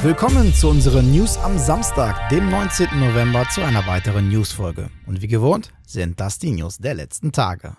Willkommen zu unseren News am Samstag, dem 19. November, zu einer weiteren Newsfolge. Und wie gewohnt sind das die News der letzten Tage.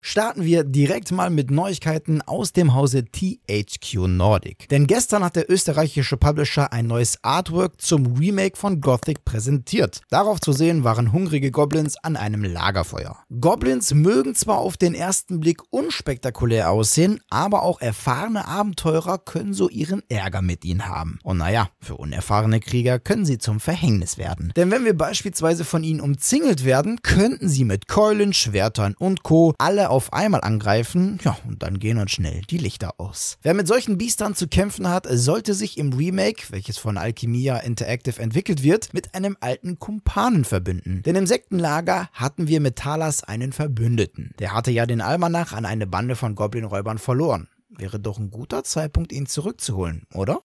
Starten wir direkt mal mit Neuigkeiten aus dem Hause THQ Nordic. Denn gestern hat der österreichische Publisher ein neues Artwork zum Remake von Gothic präsentiert. Darauf zu sehen waren hungrige Goblins an einem Lagerfeuer. Goblins mögen zwar auf den ersten Blick unspektakulär aussehen, aber auch erfahrene Abenteurer können so ihren Ärger mit ihnen haben. Und naja, für unerfahrene Krieger können sie zum Verhängnis werden. Denn wenn wir beispielsweise von ihnen umzingelt werden, könnten sie mit Keulen, Schwertern und Co. alle auf einmal angreifen, ja, und dann gehen uns schnell die Lichter aus. Wer mit solchen Biestern zu kämpfen hat, sollte sich im Remake, welches von Alchemia Interactive entwickelt wird, mit einem alten Kumpanen verbünden. Denn im Sektenlager hatten wir mit Talas einen Verbündeten. Der hatte ja den Almanach an eine Bande von Goblinräubern verloren. Wäre doch ein guter Zeitpunkt, ihn zurückzuholen, oder?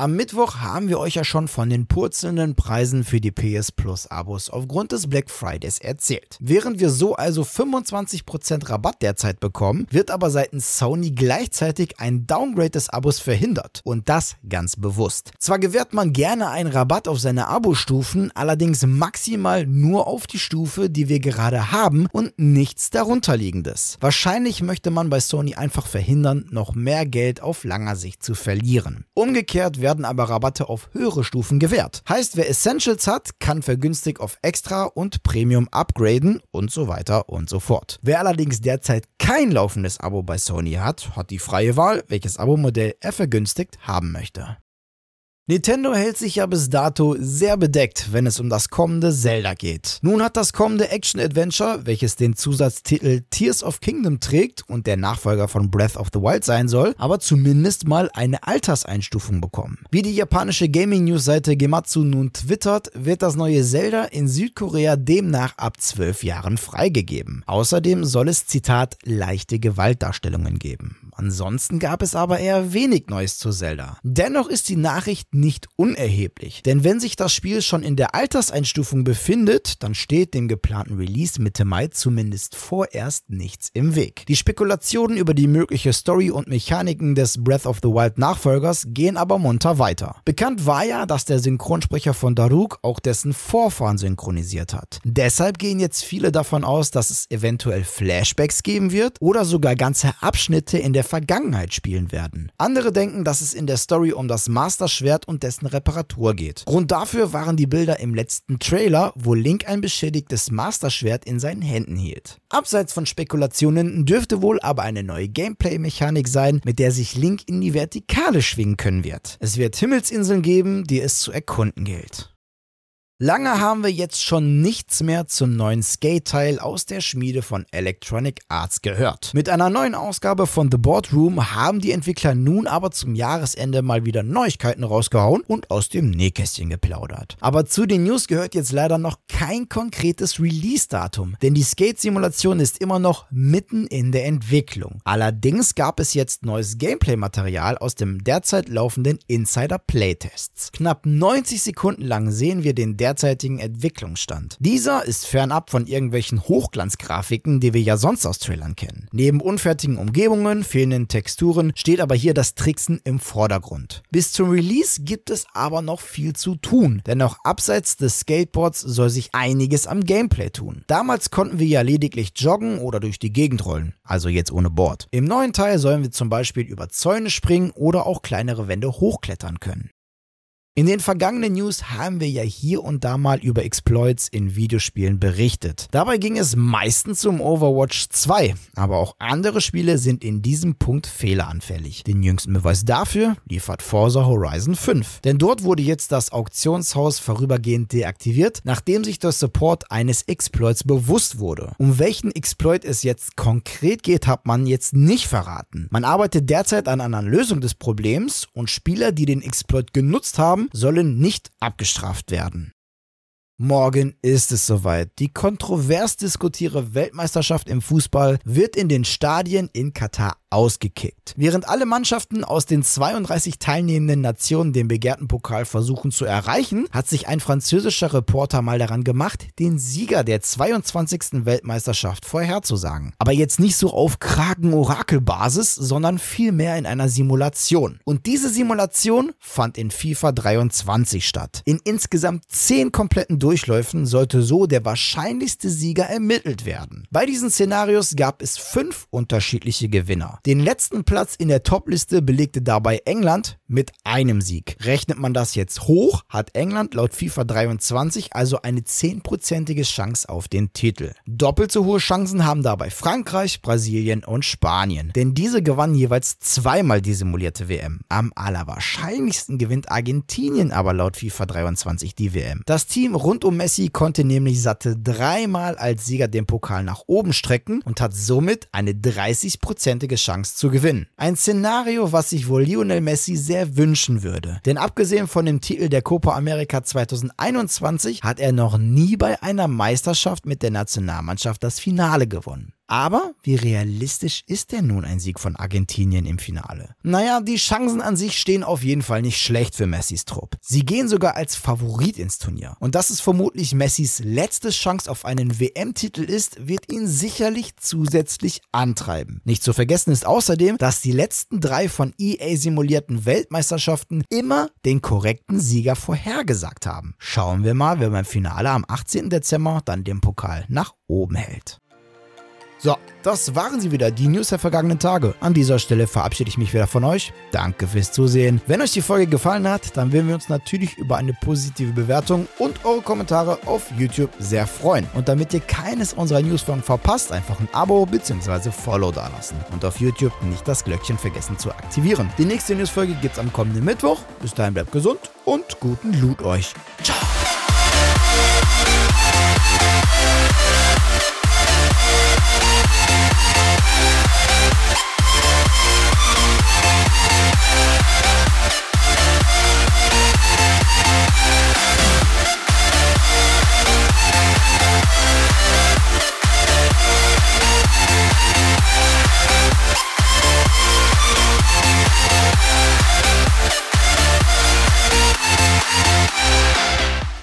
Am Mittwoch haben wir euch ja schon von den purzelnden Preisen für die PS Plus Abos aufgrund des Black Fridays erzählt. Während wir so also 25% Rabatt derzeit bekommen, wird aber seitens Sony gleichzeitig ein Downgrade des Abos verhindert. Und das ganz bewusst. Zwar gewährt man gerne einen Rabatt auf seine Abo-Stufen, allerdings maximal nur auf die Stufe, die wir gerade haben und nichts darunterliegendes. Wahrscheinlich möchte man bei Sony einfach verhindern, noch mehr Geld auf langer Sicht zu verlieren. Umgekehrt werden aber Rabatte auf höhere Stufen gewährt. Heißt, wer Essentials hat, kann vergünstigt auf Extra und Premium upgraden und so weiter und so fort. Wer allerdings derzeit kein laufendes Abo bei Sony hat, hat die freie Wahl, welches Abo-Modell er vergünstigt haben möchte. Nintendo hält sich ja bis dato sehr bedeckt, wenn es um das kommende Zelda geht. Nun hat das kommende Action-Adventure, welches den Zusatztitel Tears of Kingdom trägt und der Nachfolger von Breath of the Wild sein soll, aber zumindest mal eine Alterseinstufung bekommen. Wie die japanische Gaming-News-Seite Gematsu nun twittert, wird das neue Zelda in Südkorea demnach ab 12 Jahren freigegeben. Außerdem soll es, Zitat, leichte Gewaltdarstellungen geben. Ansonsten gab es aber eher wenig Neues zu Zelda. Dennoch ist die Nachricht nicht unerheblich, denn wenn sich das Spiel schon in der Alterseinstufung befindet, dann steht dem geplanten Release Mitte Mai zumindest vorerst nichts im Weg. Die Spekulationen über die mögliche Story und Mechaniken des Breath of the Wild Nachfolgers gehen aber munter weiter. Bekannt war ja, dass der Synchronsprecher von Daruk auch dessen Vorfahren synchronisiert hat. Deshalb gehen jetzt viele davon aus, dass es eventuell Flashbacks geben wird oder sogar ganze Abschnitte in der Vergangenheit spielen werden. Andere denken, dass es in der Story um das Master Schwert und dessen Reparatur geht. Grund dafür waren die Bilder im letzten Trailer, wo Link ein beschädigtes Master Schwert in seinen Händen hielt. Abseits von Spekulationen dürfte wohl aber eine neue Gameplay-Mechanik sein, mit der sich Link in die Vertikale schwingen können wird. Es wird Himmelsinseln geben, die es zu erkunden gilt. Lange haben wir jetzt schon nichts mehr zum neuen Skate-Teil aus der Schmiede von Electronic Arts gehört. Mit einer neuen Ausgabe von The Boardroom haben die Entwickler nun aber zum Jahresende mal wieder Neuigkeiten rausgehauen und aus dem Nähkästchen geplaudert. Aber zu den News gehört jetzt leider noch kein konkretes Release-Datum, denn die Skate-Simulation ist immer noch mitten in der Entwicklung. Allerdings gab es jetzt neues Gameplay-Material aus dem derzeit laufenden Insider-Playtests. Knapp 90 Sekunden lang sehen wir den derzeitigen Entwicklungsstand. Dieser ist fernab von irgendwelchen Hochglanzgrafiken, die wir ja sonst aus Trailern kennen. Neben unfertigen Umgebungen, fehlenden Texturen steht aber hier das Tricksen im Vordergrund. Bis zum Release gibt es aber noch viel zu tun, denn auch abseits des Skateboards soll sich einiges am Gameplay tun. Damals konnten wir ja lediglich joggen oder durch die Gegend rollen, also jetzt ohne Board. Im neuen Teil sollen wir zum Beispiel über Zäune springen oder auch kleinere Wände hochklettern können. In den vergangenen News haben wir ja hier und da mal über Exploits in Videospielen berichtet. Dabei ging es meistens um Overwatch 2, aber auch andere Spiele sind in diesem Punkt fehleranfällig. Den jüngsten Beweis dafür liefert Forza Horizon 5. Denn dort wurde jetzt das Auktionshaus vorübergehend deaktiviert, nachdem sich der Support eines Exploits bewusst wurde. Um welchen Exploit es jetzt konkret geht, hat man jetzt nicht verraten. Man arbeitet derzeit an einer Lösung des Problems und Spieler, die den Exploit genutzt haben, sollen nicht abgestraft werden. Morgen ist es soweit. Die kontrovers diskutierte Weltmeisterschaft im Fußball wird in den Stadien in Katar ausgekickt. Während alle Mannschaften aus den 32 teilnehmenden Nationen den begehrten Pokal versuchen zu erreichen, hat sich ein französischer Reporter mal daran gemacht, den Sieger der 22. Weltmeisterschaft vorherzusagen. Aber jetzt nicht so auf Kragen-Orakel-Basis, sondern vielmehr in einer Simulation. Und diese Simulation fand in FIFA 23 statt. In insgesamt 10 kompletten Durchläufen sollte so der wahrscheinlichste Sieger ermittelt werden. Bei diesen Szenarios gab es fünf unterschiedliche Gewinner. Den letzten Platz in der Topliste belegte dabei England mit einem Sieg. Rechnet man das jetzt hoch, hat England laut FIFA 23 also eine 10%ige Chance auf den Titel. Doppelt so hohe Chancen haben dabei Frankreich, Brasilien und Spanien. Denn diese gewannen jeweils zweimal die simulierte WM. Am allerwahrscheinlichsten gewinnt Argentinien aber laut FIFA 23 die WM. Das Team rund um Messi konnte nämlich satte dreimal als Sieger den Pokal nach oben strecken und hat somit eine 30%ige Chance zu gewinnen. Ein Szenario, was sich wohl Lionel Messi sehr wünschen würde. Denn abgesehen von dem Titel der Copa America 2021 hat er noch nie bei einer Meisterschaft mit der Nationalmannschaft das Finale gewonnen. Aber wie realistisch ist denn nun ein Sieg von Argentinien im Finale? Naja, die Chancen an sich stehen auf jeden Fall nicht schlecht für Messis Trupp. Sie gehen sogar als Favorit ins Turnier. Und dass es vermutlich Messis letzte Chance auf einen WM-Titel ist, wird ihn sicherlich zusätzlich antreiben. Nicht zu vergessen ist außerdem, dass die letzten drei von EA simulierten Weltmeisterschaften immer den korrekten Sieger vorhergesagt haben. Schauen wir mal, wer beim Finale am 18. Dezember dann den Pokal nach oben hält. So, das waren sie wieder, die News der vergangenen Tage. An dieser Stelle verabschiede ich mich wieder von euch. Danke fürs Zusehen. Wenn euch die Folge gefallen hat, dann würden wir uns natürlich über eine positive Bewertung und eure Kommentare auf YouTube sehr freuen. Und damit ihr keines unserer Newsfolgen verpasst, einfach ein Abo bzw. Follow dalassen. Und auf YouTube nicht das Glöckchen vergessen zu aktivieren. Die nächste Newsfolge gibt es am kommenden Mittwoch. Bis dahin bleibt gesund und guten Loot euch. Ciao!